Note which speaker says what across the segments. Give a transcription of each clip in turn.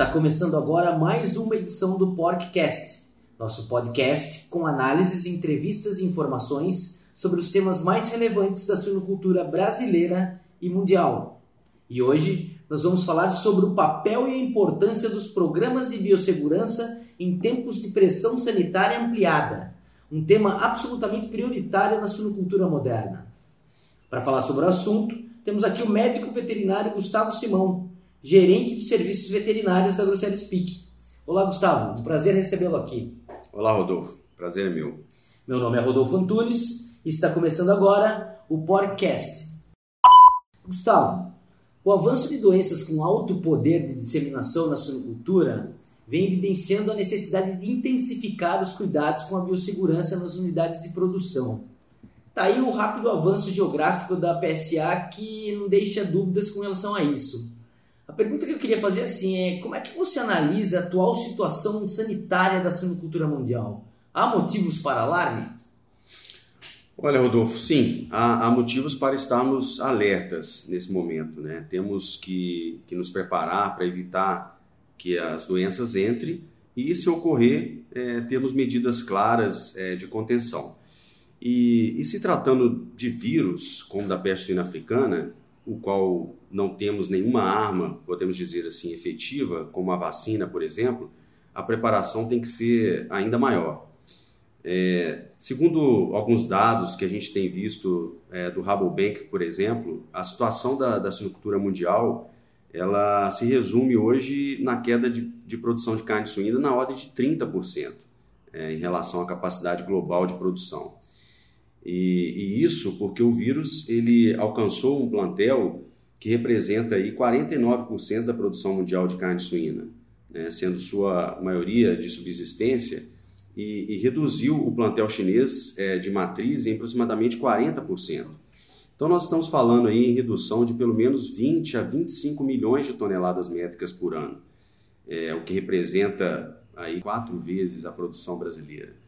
Speaker 1: Está começando agora mais uma edição do Porkcast, nosso podcast com análises, entrevistas e informações sobre os temas mais relevantes da suinocultura brasileira e mundial. E hoje nós vamos falar sobre o papel e a importância dos programas de biossegurança em tempos de pressão sanitária ampliada, um tema absolutamente prioritário na suinocultura moderna. Para falar sobre o assunto, temos aqui o médico veterinário Gustavo Simão, gerente de serviços veterinários da Grosseria Speak. Olá, Gustavo, um prazer recebê-lo aqui.
Speaker 2: Olá, Rodolfo, prazer é meu.
Speaker 1: Meu nome é Rodolfo Antunes e está começando agora o Podcast. Gustavo, o avanço de doenças com alto poder de disseminação na suinocultura vem evidenciando a necessidade de intensificar os cuidados com a biossegurança nas unidades de produção. Está aí o rápido avanço geográfico da PSA que não deixa dúvidas com relação a isso. A pergunta que eu queria fazer assim é como é que você analisa a atual situação sanitária da suinocultura mundial? Há motivos para alarme?
Speaker 2: Olha, Rodolfo, sim, há, há, motivos para estarmos alertas nesse momento. Né? Temos que, que nos preparar para evitar que as doenças entrem e, se ocorrer, é, temos medidas claras é, de contenção. E, e, se tratando de vírus, como da peste suína africana, o qual não temos nenhuma arma, podemos dizer assim, efetiva, como a vacina, por exemplo, a preparação tem que ser ainda maior. É, segundo alguns dados que a gente tem visto é, do Rabobank, por exemplo, a situação da, da suinocultura mundial ela se resume hoje na queda de, de produção de carne suína na ordem de 30% é, em relação à capacidade global de produção. E, e, isso porque o vírus ele alcançou um plantel que representa aí 49% da produção mundial de carne suína, né, sendo sua maioria de subsistência, e, e reduziu o plantel chinês é, de matriz em aproximadamente 40%. Então nós estamos falando aí em redução de pelo menos 20 a 25 milhões de toneladas métricas por ano, é, o que representa aí quatro vezes a produção brasileira.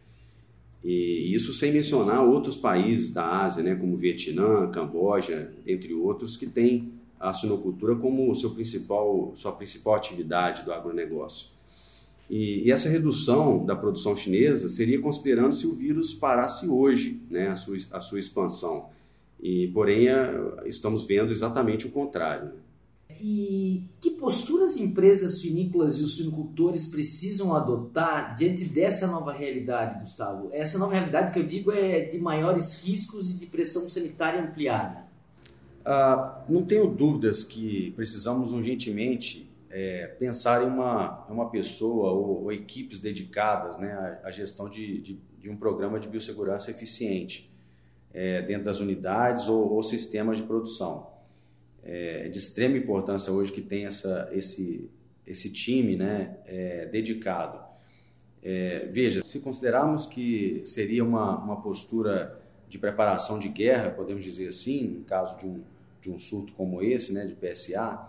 Speaker 2: E isso sem mencionar outros países da Ásia, né, como Vietnã, Camboja, entre outros, que têm a suinocultura como seu principal, sua principal atividade do agronegócio. E, e essa redução da produção chinesa seria considerando se o vírus parasse hoje, né, a, sua, a sua expansão. E, porém, a, estamos vendo exatamente o contrário. Né?
Speaker 1: E que postura as empresas suinícolas e os suinocultores precisam adotar diante dessa nova realidade, Gustavo? Essa nova realidade que eu digo é de maiores riscos e de pressão sanitária ampliada.
Speaker 2: Ah, não tenho dúvidas que precisamos urgentemente é, pensar em uma, uma pessoa ou, ou equipes dedicadas né, à, à gestão de, de, de, um programa de biossegurança eficiente é, dentro das unidades ou, ou sistemas de produção é, de extrema importância hoje que tem essa, esse, esse time né, é, dedicado. É, veja, se considerarmos que seria uma, uma postura de preparação de guerra, podemos dizer assim, no caso de um, de um surto como esse, né, de PSA,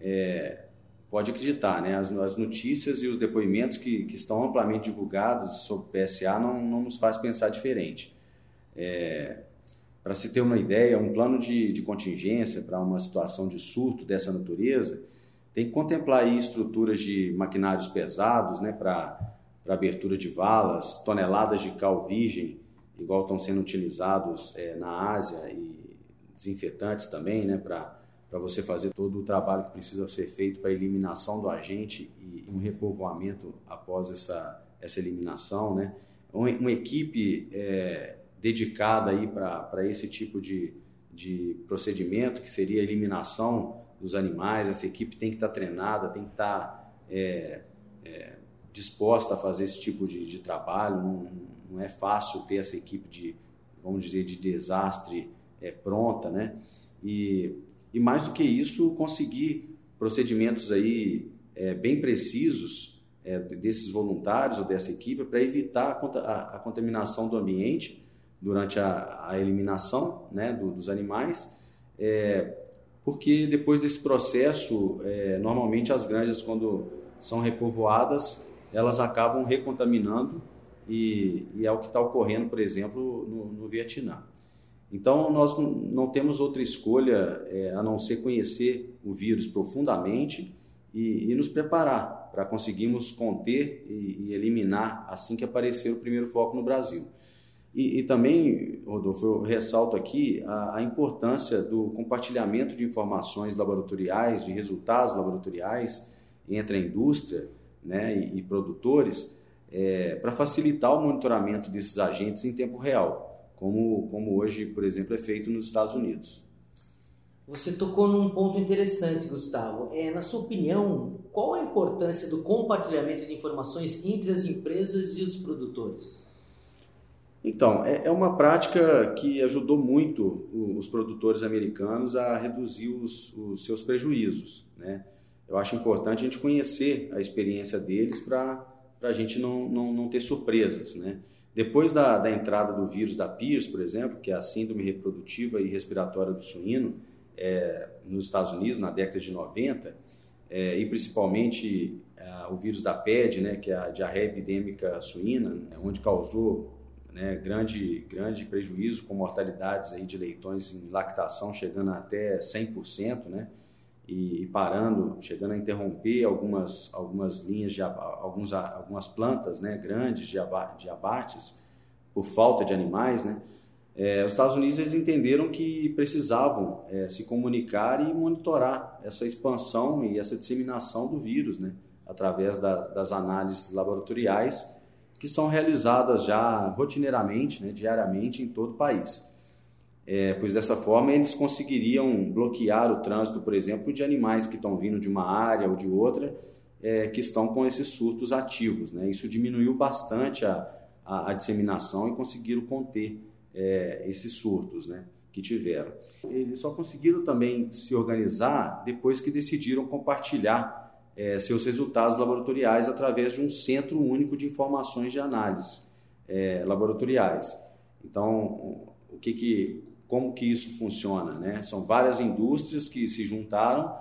Speaker 2: é, pode acreditar, né, as, as notícias e os depoimentos que, que estão amplamente divulgados sobre PSA não, não nos faz pensar diferente. É, para se ter uma ideia, um plano de, de contingência para uma situação de surto dessa natureza tem que contemplar aí estruturas de maquinários pesados né, para abertura de valas, toneladas de cal virgem, igual estão sendo utilizados é, na Ásia, e desinfetantes também, né, para você fazer todo o trabalho que precisa ser feito para a eliminação do agente e um repovoamento após essa, essa eliminação. Né? Uma, uma equipe é, dedicada aí para esse tipo de, de procedimento, que seria a eliminação dos animais. Essa equipe tem que estar tá treinada, tem que estar tá, é, é, disposta a fazer esse tipo de, de trabalho. Não, não, é fácil ter essa equipe de, vamos dizer, de desastre é, pronta, né? E, e mais do que isso, conseguir procedimentos aí é, bem precisos é, desses voluntários ou dessa equipe para evitar a, a, a contaminação do ambiente durante a, a eliminação né, do, dos animais, é, porque depois desse processo, é, normalmente as granjas, quando são repovoadas, elas acabam recontaminando e, e é o que está ocorrendo, por exemplo, no, no Vietnã. Então, nós não temos outra escolha é, a não ser conhecer o vírus profundamente e, e nos preparar para conseguirmos conter e, e, eliminar assim que aparecer o primeiro foco no Brasil. E, e também, Rodolfo, eu ressalto aqui a, a, importância do compartilhamento de informações laboratoriais, de resultados laboratoriais entre a indústria né, e, e produtores, é, para facilitar o monitoramento desses agentes em tempo real, como, como hoje, por exemplo, é feito nos Estados Unidos.
Speaker 1: Você tocou num ponto interessante, Gustavo. É, na sua opinião, qual a importância do compartilhamento de informações entre as empresas e os produtores?
Speaker 2: Então, é, é uma prática que ajudou muito os produtores americanos a reduzir os, os seus prejuízos. Né? Eu acho importante a gente conhecer a experiência deles para a gente não, não, não ter surpresas. Né? Depois da, da entrada do vírus da PIRS, por exemplo, que é a Síndrome Reprodutiva e Respiratória do Suíno, é, nos Estados Unidos na década de 90, é, e principalmente é, o vírus da PED, né, que é a diarreia epidêmica suína, né, onde causou né, grande, grande prejuízo com mortalidades aí de leitões em lactação chegando até 100%, né, e, e parando, chegando a interromper algumas, algumas linhas, de, alguns, algumas plantas né, grandes de, de abates por falta de animais, né, é, os Estados Unidos eles entenderam que precisavam é, se comunicar e monitorar essa expansão e essa disseminação do vírus, né, através da, das análises laboratoriais que são realizadas já rotineiramente, né, diariamente em todo o país. É, pois dessa forma eles conseguiriam bloquear o trânsito, por exemplo, de animais que estão vindo de uma área ou de outra, é, que estão com esses surtos ativos. Né? Isso diminuiu bastante a, a, a disseminação e conseguiram conter é, esses surtos né, que tiveram. Eles só conseguiram também se organizar depois que decidiram compartilhar é, seus resultados laboratoriais através de um centro único de informações de análise é, laboratoriais. Então, o que que, como que isso funciona? Né? São várias indústrias que se juntaram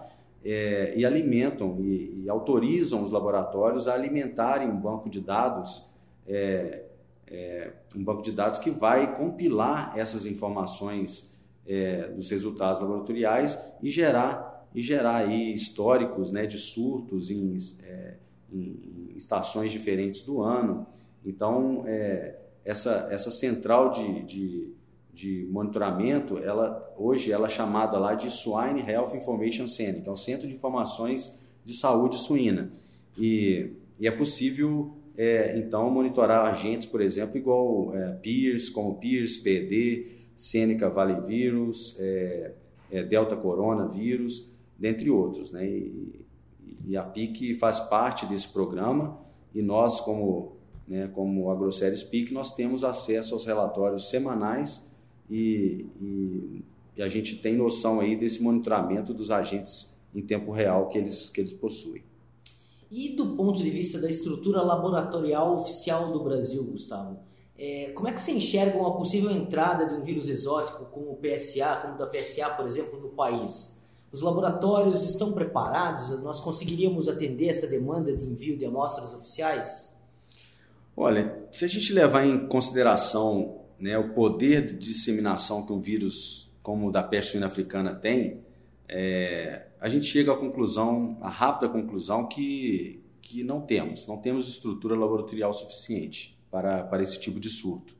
Speaker 2: é, e alimentam e, e, autorizam os laboratórios a alimentarem um banco de dados é, é, um banco de dados que vai compilar essas informações é, dos resultados laboratoriais e gerar e gerar aí históricos né, de surtos em, é, em, estações diferentes do ano. Então, é, essa, essa central de, de, de, monitoramento, ela, hoje ela é chamada lá de Swine Health Information Center, então Centro de Informações de Saúde Suína. E, e é possível é, então monitorar agentes, por exemplo, igual é, PIRS, como PIRS, PD, Seneca Valley Vírus, é, é, Delta Corona Vírus, dentre outros. Né? E, e, a PIC faz parte desse programa e nós, como, né, como AgroSéries PIC, nós temos acesso aos relatórios semanais e, e, e a gente tem noção aí desse monitoramento dos agentes em tempo real que eles, que eles possuem.
Speaker 1: E do ponto de vista da estrutura laboratorial oficial do Brasil, Gustavo, é, como é que você enxerga uma possível entrada de um vírus exótico como o PSA, como o da PSA, por exemplo, no país? Os laboratórios estão preparados? Nós conseguiríamos atender essa demanda de envio de amostras oficiais?
Speaker 2: Olha, se a gente levar em consideração né, o poder de disseminação que um vírus como o da peste suína africana tem, é, a gente chega à conclusão, à rápida conclusão que, que não temos, não temos estrutura laboratorial suficiente para, para esse tipo de surto.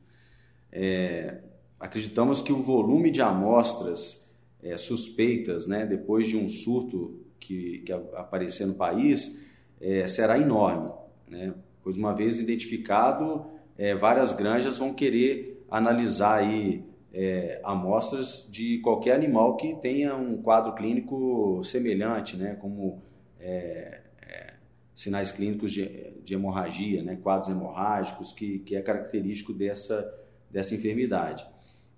Speaker 2: É, acreditamos que o volume de amostras é, suspeitas, né, depois de um surto que, que aparecer no país, é, será enorme, né? pois uma vez identificado, é, várias granjas vão querer analisar aí é, amostras de qualquer animal que tenha um quadro clínico semelhante, né, como é, é, sinais clínicos de, de, hemorragia, né, quadros hemorrágicos, que, que é característico dessa, dessa enfermidade.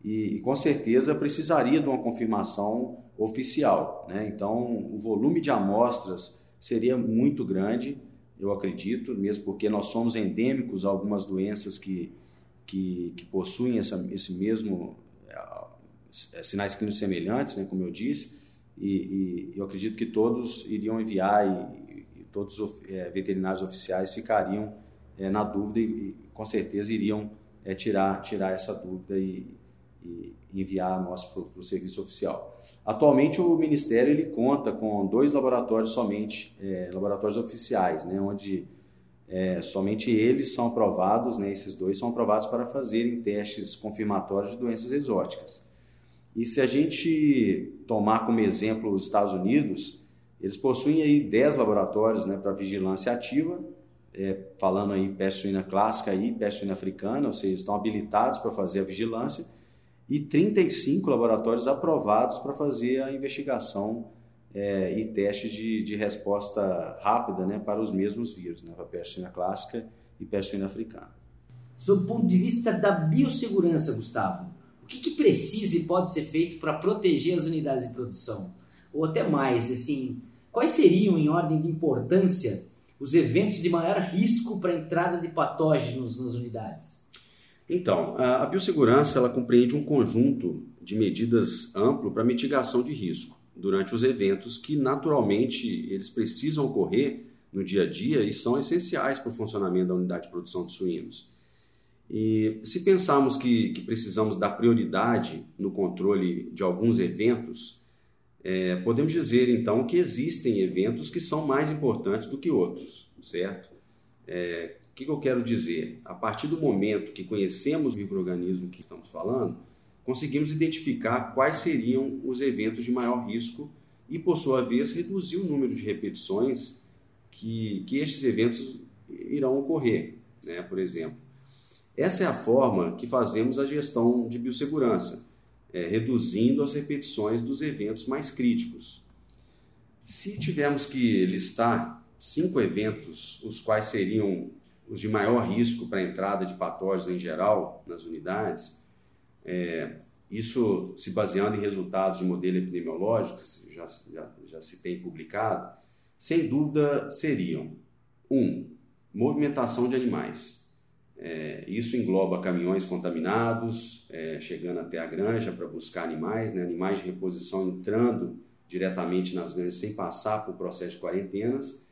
Speaker 2: E, e, com certeza precisaria de uma confirmação oficial. Né? Então, o volume de amostras seria muito grande, eu acredito, mesmo porque nós somos endêmicos a algumas doenças que, que, que possuem essa, esse mesmo é, sinais clínicos semelhantes, né, como eu disse, e, e, eu acredito que todos iriam enviar e, e todos os é, veterinários oficiais ficariam é, na dúvida e, e, com certeza iriam é, tirar, tirar essa dúvida e, e enviar nós para o serviço oficial. Atualmente o Ministério ele conta com dois laboratórios somente, é, laboratórios oficiais, né, onde é, somente eles são aprovados, né, esses dois são aprovados para fazerem testes confirmatórios de doenças exóticas. E se a gente tomar como exemplo os Estados Unidos, eles possuem aí 10 laboratórios né, para vigilância ativa, é, falando aí peste suína clássica e peste suína africana, ou seja, estão habilitados para fazer a vigilância, e 35 laboratórios aprovados para fazer a investigação é, e testes de, de resposta rápida né, para os mesmos vírus, né, para a peste suína clássica e peste suína africana.
Speaker 1: Sob o ponto de vista da biossegurança, Gustavo, o que, que precisa e pode ser feito para proteger as unidades de produção? Ou até mais, assim, quais seriam, em ordem de importância, os eventos de maior risco para a entrada de patógenos nas unidades?
Speaker 2: Então, a biossegurança ela compreende um conjunto de medidas amplo para mitigação de risco durante os eventos que naturalmente eles precisam ocorrer no dia a dia e são essenciais para o funcionamento da unidade de produção de suínos. E se pensarmos que, que precisamos dar prioridade no controle de alguns eventos, é, podemos dizer então que existem eventos que são mais importantes do que outros, certo? É, o que, que eu quero dizer? A partir do momento que conhecemos o microorganismo que estamos falando, conseguimos identificar quais seriam os eventos de maior risco e, por sua vez, reduzir o número de repetições que, que estes eventos irão ocorrer, né? por exemplo. Essa é a forma que fazemos a gestão de biossegurança, é, reduzindo as repetições dos eventos mais críticos. Se tivermos que listar cinco eventos, os quais seriam os de maior risco para a entrada de patógenos em geral nas unidades, é, isso se baseando em resultados de modelo epidemiológico, já, já, já se tem publicado, sem dúvida seriam: um, movimentação de animais. É, isso engloba caminhões contaminados, é, chegando até a granja para buscar animais, né, animais de reposição entrando diretamente nas granjas sem passar por processo de quarentenas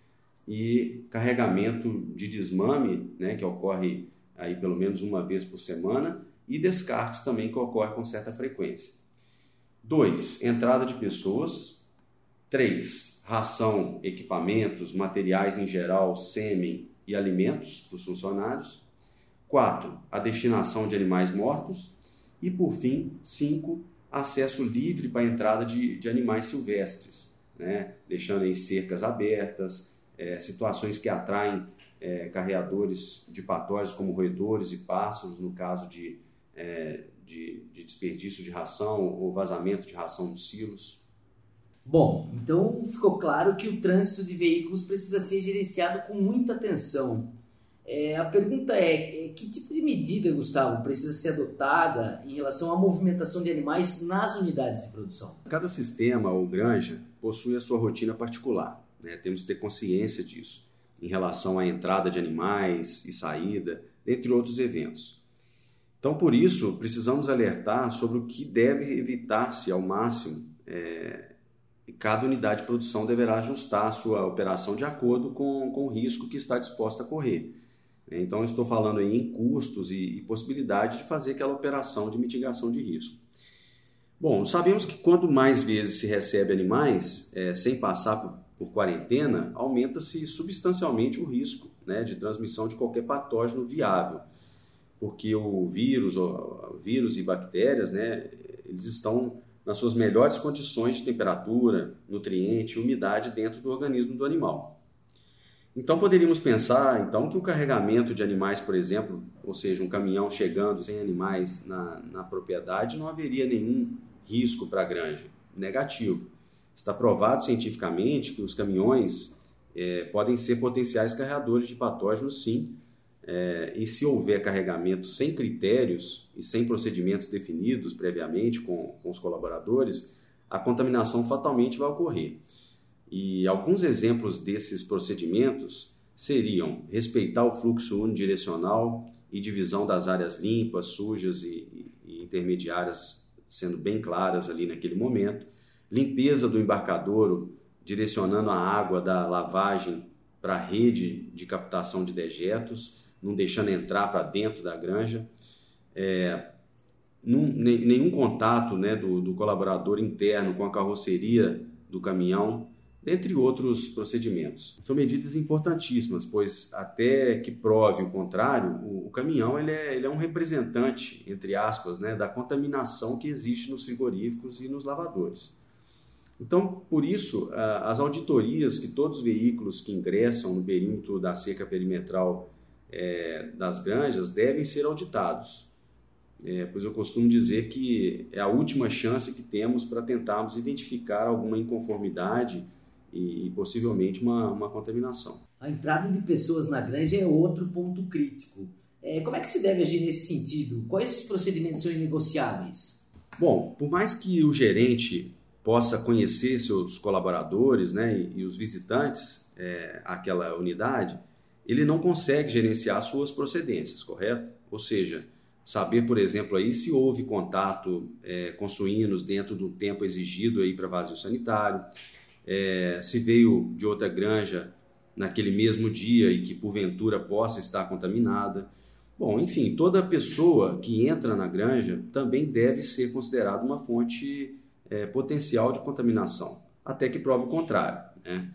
Speaker 2: e carregamento de desmame, né, que ocorre aí pelo menos uma vez por semana, e descartes também que ocorre com certa frequência. 2. Entrada de pessoas. 3. Ração, equipamentos, materiais em geral, sêmen e alimentos para os funcionários. 4. A destinação de animais mortos. E, por fim, 5. Acesso livre para a entrada de, de animais silvestres, né? deixando em cercas abertas, é, situações que atraem é, carreadores de patógenos como roedores e pássaros, no caso de, é, de, de, desperdício de ração ou vazamento de ração nos silos.
Speaker 1: Bom, então ficou claro que o trânsito de veículos precisa ser gerenciado com muita atenção é, a pergunta é, é, que tipo de medida, Gustavo, precisa ser adotada em relação à movimentação de animais nas unidades de produção?
Speaker 2: Cada sistema ou granja possui a sua rotina particular. Né? Temos que ter consciência disso em relação à entrada de animais e saída, entre outros eventos. Então, por isso, precisamos alertar sobre o que deve evitar-se ao máximo é, e cada unidade de produção deverá ajustar a sua operação de acordo com, com o risco que está disposta a correr. Então, estou falando aí em custos e, e possibilidade de fazer aquela operação de mitigação de risco. Bom, sabemos que quanto mais vezes se recebe animais é, sem passar por, por quarentena, aumenta-se substancialmente o risco né, de transmissão de qualquer patógeno viável, porque o vírus, o vírus e bactérias, né, eles estão nas suas melhores condições de temperatura, nutriente e umidade dentro do organismo do animal. Então poderíamos pensar então que o carregamento de animais, por exemplo, ou seja, um caminhão chegando sem animais na, na propriedade, não haveria nenhum risco para a granja. Negativo. Está provado cientificamente que os caminhões é, podem ser potenciais carregadores de patógenos, sim, é, e se houver carregamento sem critérios e sem procedimentos definidos previamente com, com os colaboradores, a contaminação fatalmente vai ocorrer. E alguns exemplos desses procedimentos seriam respeitar o fluxo unidirecional e divisão das áreas limpas, sujas e, e intermediárias sendo bem claras ali naquele momento, limpeza do embarcadouro direcionando a água da lavagem para a rede de captação de dejetos, não deixando entrar para dentro da granja, é, num, nenhum contato né, do, do colaborador interno com a carroceria do caminhão, dentre outros procedimentos. São medidas importantíssimas, pois até que prove o contrário, o, o caminhão ele é, ele é, um representante, entre aspas, né, da contaminação que existe nos frigoríficos e nos lavadores. Então, por isso, as auditorias que todos os veículos que ingressam no perímetro da cerca perimetral é, das granjas devem ser auditados, é, pois eu costumo dizer que é a última chance que temos para tentarmos identificar alguma inconformidade e, e possivelmente uma, uma contaminação.
Speaker 1: A entrada de pessoas na granja é outro ponto crítico. É, como é que se deve agir nesse sentido? Quais os procedimentos são inegociáveis?
Speaker 2: Bom, por mais que o gerente possa conhecer seus colaboradores né, e, e os visitantes é, àquela unidade, ele não consegue gerenciar suas procedências, correto? Ou seja, saber, por exemplo, aí se houve contato é, com suínos dentro do tempo exigido aí para vazio sanitário, é, se veio de outra granja naquele mesmo dia e que porventura possa estar contaminada. Bom, enfim, toda pessoa que entra na granja também deve ser considerada uma fonte é, potencial de contaminação, até que prove o contrário. Né?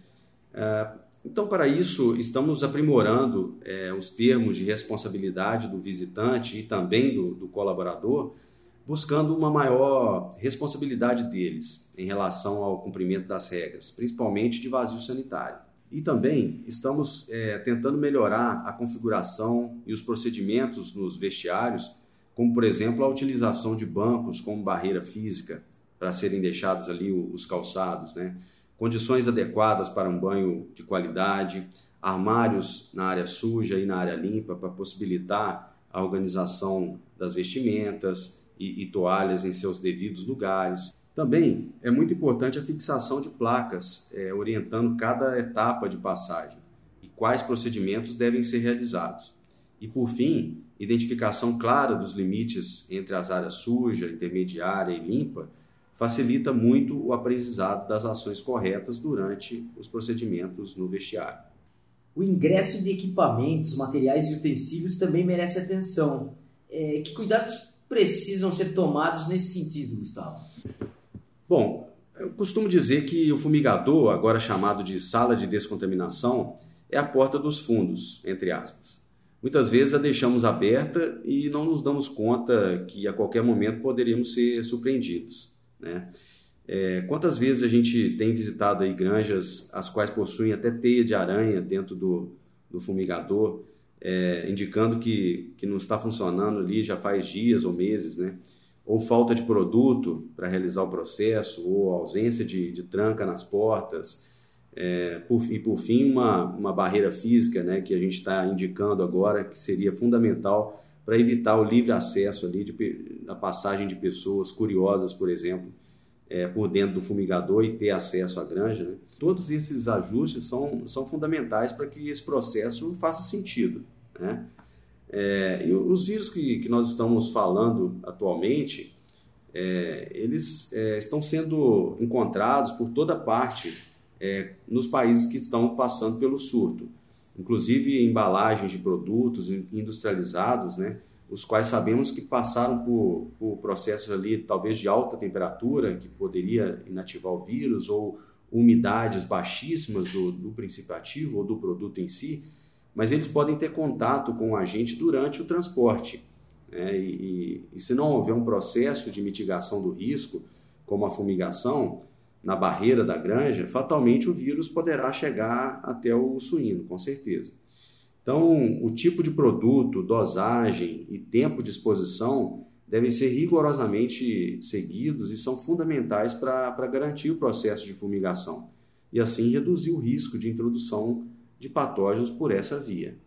Speaker 2: É, então, para isso, estamos aprimorando é, os termos de responsabilidade do visitante e também do, do colaborador buscando uma maior responsabilidade deles em relação ao cumprimento das regras, principalmente de vazio sanitário. E também estamos é, tentando melhorar a configuração e os procedimentos nos vestiários, como por exemplo a utilização de bancos como barreira física para serem deixados ali os calçados, né? condições adequadas para um banho de qualidade, armários na área suja e na área limpa para possibilitar a organização das vestimentas, e, e toalhas em seus devidos lugares. Também é muito importante a fixação de placas é, orientando cada etapa de passagem e quais procedimentos devem ser realizados. E, por fim, identificação clara dos limites entre as áreas suja, intermediária e limpa facilita muito o aprendizado das ações corretas durante os procedimentos no vestiário.
Speaker 1: O ingresso de equipamentos, materiais e utensílios também merece atenção. É, que cuidados precisam ser tomados nesse sentido, Gustavo?
Speaker 2: Bom, eu costumo dizer que o fumigador, agora chamado de sala de descontaminação, é a porta dos fundos, entre aspas. Muitas vezes a deixamos aberta e não nos damos conta que a qualquer momento poderíamos ser surpreendidos. Né? É, quantas vezes a gente tem visitado aí granjas as quais possuem até teia de aranha dentro do, do fumigador é, indicando que, que não está funcionando ali já faz dias ou meses, né? ou falta de produto para realizar o processo, ou ausência de, de tranca nas portas, é, por, e por fim uma, uma barreira física né, que a gente está indicando agora que seria fundamental para evitar o livre acesso ali de, da passagem de pessoas curiosas, por exemplo, é, por dentro do fumigador e ter acesso à granja. Né? Todos esses ajustes são, são fundamentais para que esse processo faça sentido. Né? É, e os vírus que, que nós estamos falando atualmente, é, eles é, estão sendo encontrados por toda parte é, nos países que estão passando pelo surto, inclusive embalagens de produtos industrializados, né? os quais sabemos que passaram por, por processos ali, talvez de alta temperatura, que poderia inativar o vírus, ou umidades baixíssimas do, do princípio ativo ou do produto em si, mas eles podem ter contato com o agente durante o transporte. Né? E, e, e se não houver um processo de mitigação do risco, como a fumigação, na barreira da granja, fatalmente o vírus poderá chegar até o suíno, com certeza. Então, o tipo de produto, dosagem e tempo de exposição devem ser rigorosamente seguidos e são fundamentais para garantir o processo de fumigação e assim reduzir o risco de introdução de patógenos por essa via.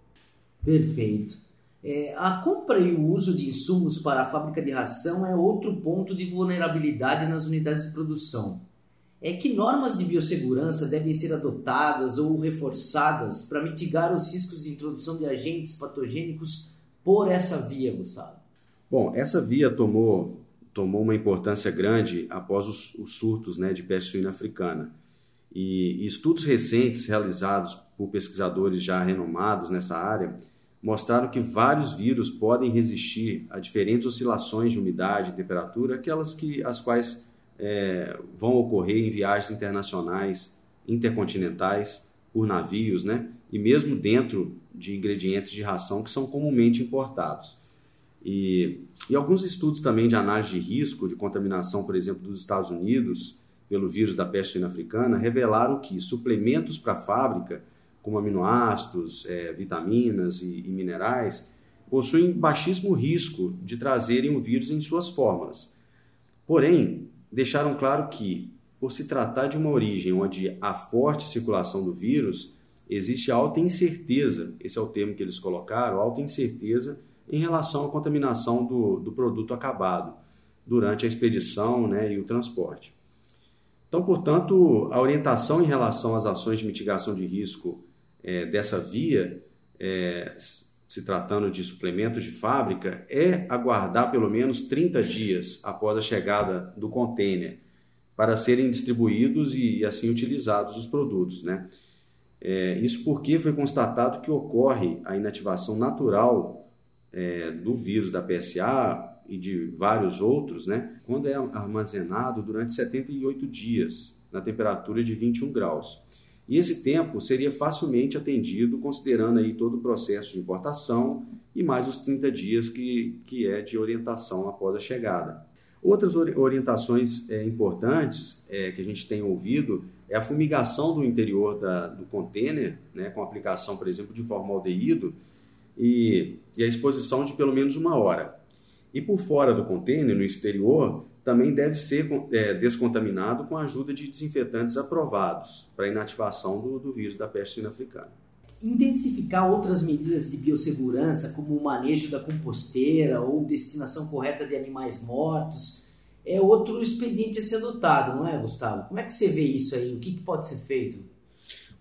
Speaker 1: Perfeito. É, a compra e o uso de insumos para a fábrica de ração é outro ponto de vulnerabilidade nas unidades de produção é que normas de biossegurança devem ser adotadas ou reforçadas para mitigar os riscos de introdução de agentes patogênicos por essa via, Gustavo?
Speaker 2: Bom, essa via tomou, tomou uma importância grande após os, os surtos né, de peste suína africana. E, e estudos recentes realizados por pesquisadores já renomados nessa área mostraram que vários vírus podem resistir a diferentes oscilações de umidade e temperatura, aquelas que as quais é, vão ocorrer em viagens internacionais, intercontinentais, por navios, né? E mesmo dentro de ingredientes de ração que são comumente importados. E, e alguns estudos também de análise de risco de contaminação, por exemplo, dos Estados Unidos pelo vírus da peste suína africana, revelaram que suplementos para a fábrica, como aminoácidos, é, vitaminas e, e minerais, possuem baixíssimo risco de trazerem o vírus em suas fórmulas. Porém, deixaram claro que, por se tratar de uma origem onde há forte circulação do vírus, existe alta incerteza, esse é o termo que eles colocaram, alta incerteza em relação à contaminação do, do produto acabado durante a expedição né, e o transporte. Então, portanto, a orientação em relação às ações de mitigação de risco é, dessa via, é, se tratando de suplementos de fábrica, é aguardar pelo menos 30 dias após a chegada do container para serem distribuídos e, e assim utilizados os produtos. Né? É, isso porque foi constatado que ocorre a inativação natural é, do vírus da PSA e de vários outros, né, quando é armazenado durante 78 dias, na temperatura de 21 graus. E esse tempo seria facilmente atendido considerando aí todo o processo de importação e mais os 30 dias que, que é de orientação após a chegada. Outras orientações é, importantes é, que a gente tem ouvido é a fumigação do interior da, do container, né, com aplicação, por exemplo, de formaldeído e, e a exposição de pelo menos uma hora. E por fora do container, no exterior, também deve ser é, descontaminado com a ajuda de desinfetantes aprovados para inativação do, do vírus da peste suína africana.
Speaker 1: Intensificar outras medidas de biossegurança, como o manejo da composteira ou destinação correta de animais mortos, é outro expediente a ser adotado, não é, Gustavo? Como é que você vê isso aí? O que, que pode ser feito?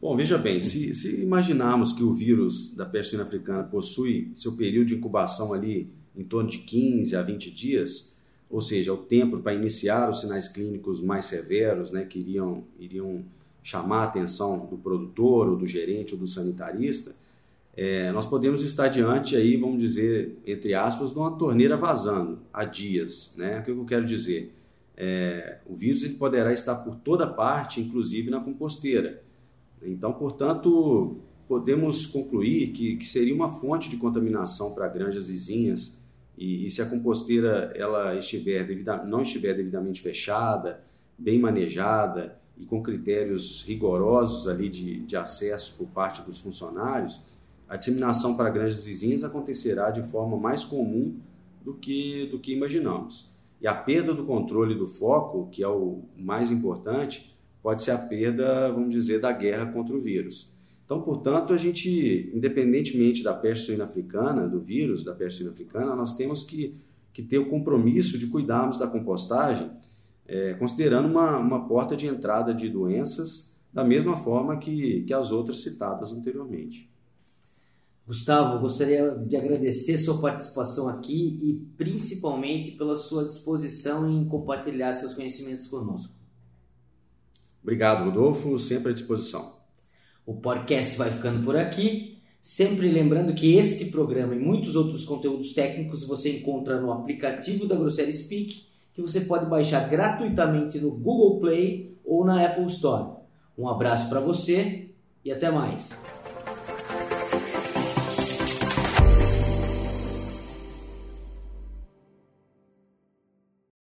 Speaker 2: Bom, veja bem, se, se imaginarmos que o vírus da peste suína africana possui seu período de incubação ali em torno de 15 a 20 dias, ou seja, o tempo para iniciar os sinais clínicos mais severos, né, que iriam, iriam chamar a atenção do produtor, ou do gerente, ou do sanitarista, é, nós podemos estar diante aí, vamos dizer, entre aspas, de uma torneira vazando há dias. Né? O que eu quero dizer? É, o vírus ele poderá estar por toda parte, inclusive na composteira. Então, portanto, podemos concluir que, que seria uma fonte de contaminação para granjas vizinhas e, e se a composteira ela estiver devida, não estiver devidamente fechada, bem manejada e com critérios rigorosos ali de, de acesso por parte dos funcionários, a disseminação para grandes vizinhas acontecerá de forma mais comum do que, do que imaginamos. E a perda do controle do foco, que é o mais importante, pode ser a perda, vamos dizer, da guerra contra o vírus. Então, portanto, a gente, independentemente da peste suína africana, do vírus da peste suína africana, nós temos que, que ter o compromisso de cuidarmos da compostagem, é, considerando uma, uma porta de entrada de doenças da mesma forma que, que as outras citadas anteriormente.
Speaker 1: Gustavo, gostaria de agradecer sua participação aqui e principalmente pela sua disposição em compartilhar seus conhecimentos conosco.
Speaker 2: Obrigado, Rodolfo, sempre à disposição.
Speaker 1: O podcast vai ficando por aqui. Sempre lembrando que este programa e muitos outros conteúdos técnicos você encontra no aplicativo da Grosseria Speak, que você pode baixar gratuitamente no Google Play ou na Apple Store. Um abraço para você e até mais.